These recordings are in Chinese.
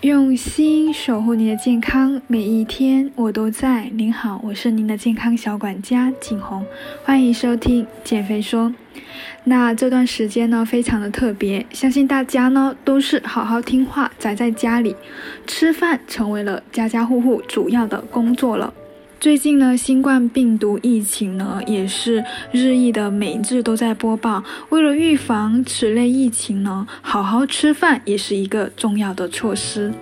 用心守护您的健康，每一天我都在。您好，我是您的健康小管家景红，欢迎收听减肥说。那这段时间呢，非常的特别，相信大家呢都是好好听话，宅在家里吃饭，成为了家家户户主要的工作了。最近呢，新冠病毒疫情呢也是日益的，每日都在播报。为了预防此类疫情呢，好好吃饭也是一个重要的措施。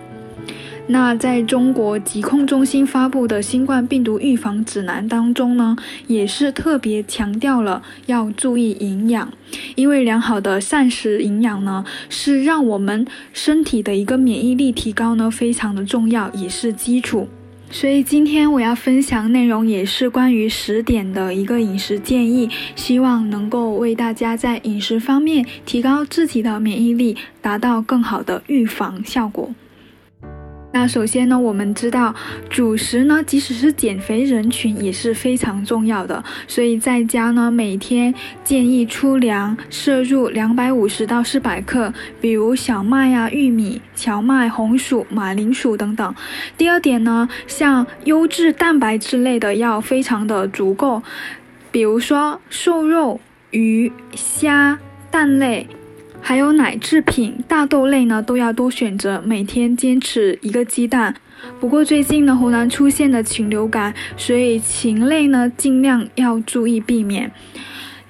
那在中国疾控中心发布的新冠病毒预防指南当中呢，也是特别强调了要注意营养，因为良好的膳食营养呢，是让我们身体的一个免疫力提高呢，非常的重要，也是基础。所以今天我要分享内容也是关于十点的一个饮食建议，希望能够为大家在饮食方面提高自己的免疫力，达到更好的预防效果。那首先呢，我们知道主食呢，即使是减肥人群也是非常重要的。所以在家呢，每天建议粗粮摄入两百五十到四百克，比如小麦呀、玉米、荞麦、红薯、马铃薯等等。第二点呢，像优质蛋白质类的要非常的足够，比如说瘦肉、鱼、虾、蛋类。还有奶制品、大豆类呢，都要多选择，每天坚持一个鸡蛋。不过最近呢，湖南出现了禽流感，所以禽类呢尽量要注意避免。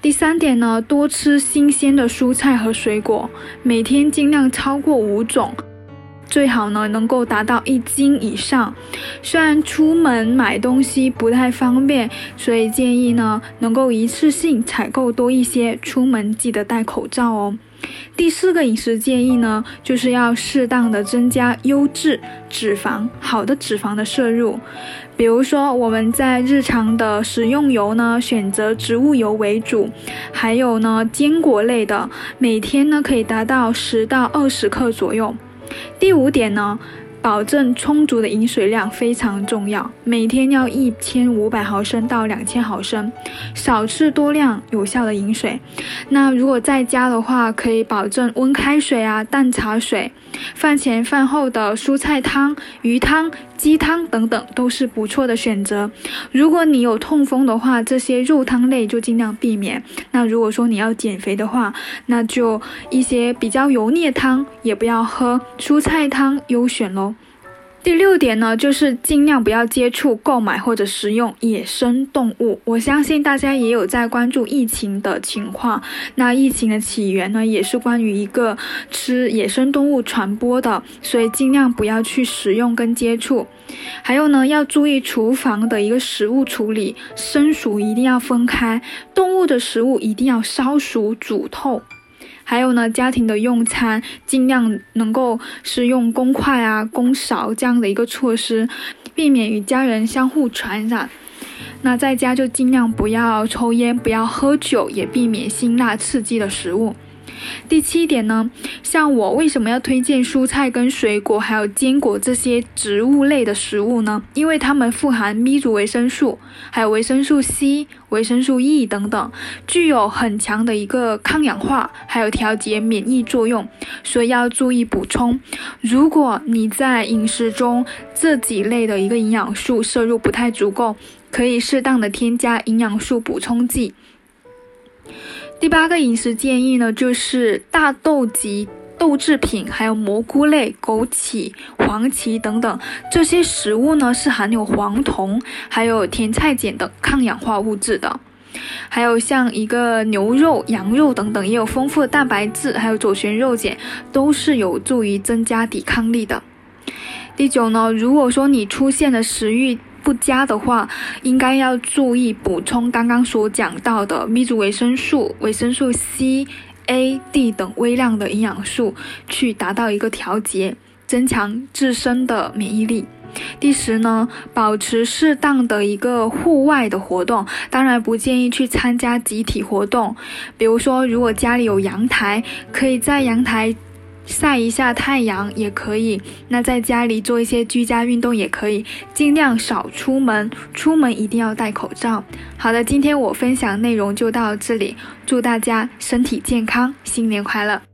第三点呢，多吃新鲜的蔬菜和水果，每天尽量超过五种，最好呢能够达到一斤以上。虽然出门买东西不太方便，所以建议呢能够一次性采购多一些，出门记得戴口罩哦。第四个饮食建议呢，就是要适当的增加优质脂肪、好的脂肪的摄入。比如说，我们在日常的食用油呢，选择植物油为主，还有呢，坚果类的，每天呢可以达到十到二十克左右。第五点呢。保证充足的饮水量非常重要，每天要一千五百毫升到两千毫升，少吃多量有效的饮水。那如果在家的话，可以保证温开水啊、淡茶水，饭前饭后的蔬菜汤、鱼汤、鸡汤等等都是不错的选择。如果你有痛风的话，这些肉汤类就尽量避免。那如果说你要减肥的话，那就一些比较油腻的汤也不要喝，蔬菜汤优选喽。第六点呢，就是尽量不要接触、购买或者食用野生动物。我相信大家也有在关注疫情的情况。那疫情的起源呢，也是关于一个吃野生动物传播的，所以尽量不要去食用跟接触。还有呢，要注意厨房的一个食物处理，生熟一定要分开，动物的食物一定要烧熟、煮透。还有呢，家庭的用餐尽量能够是用公筷啊、公勺这样的一个措施，避免与家人相互传染。那在家就尽量不要抽烟，不要喝酒，也避免辛辣刺激的食物。第七点呢，像我为什么要推荐蔬菜跟水果，还有坚果这些植物类的食物呢？因为它们富含 B 族维生素，还有维生素 C、维生素 E 等等，具有很强的一个抗氧化，还有调节免疫作用，所以要注意补充。如果你在饮食中这几类的一个营养素摄入不太足够，可以适当的添加营养素补充剂。第八个饮食建议呢，就是大豆及豆制品，还有蘑菇类、枸杞、黄芪等等这些食物呢，是含有黄酮，还有甜菜碱等抗氧化物质的。还有像一个牛肉、羊肉等等，也有丰富的蛋白质，还有左旋肉碱，都是有助于增加抵抗力的。第九呢，如果说你出现了食欲，不佳的话，应该要注意补充刚刚所讲到的 B 族维生素、维生素 C、A、D 等微量的营养素，去达到一个调节，增强自身的免疫力。第十呢，保持适当的一个户外的活动，当然不建议去参加集体活动。比如说，如果家里有阳台，可以在阳台。晒一下太阳也可以，那在家里做一些居家运动也可以，尽量少出门，出门一定要戴口罩。好的，今天我分享内容就到这里，祝大家身体健康，新年快乐。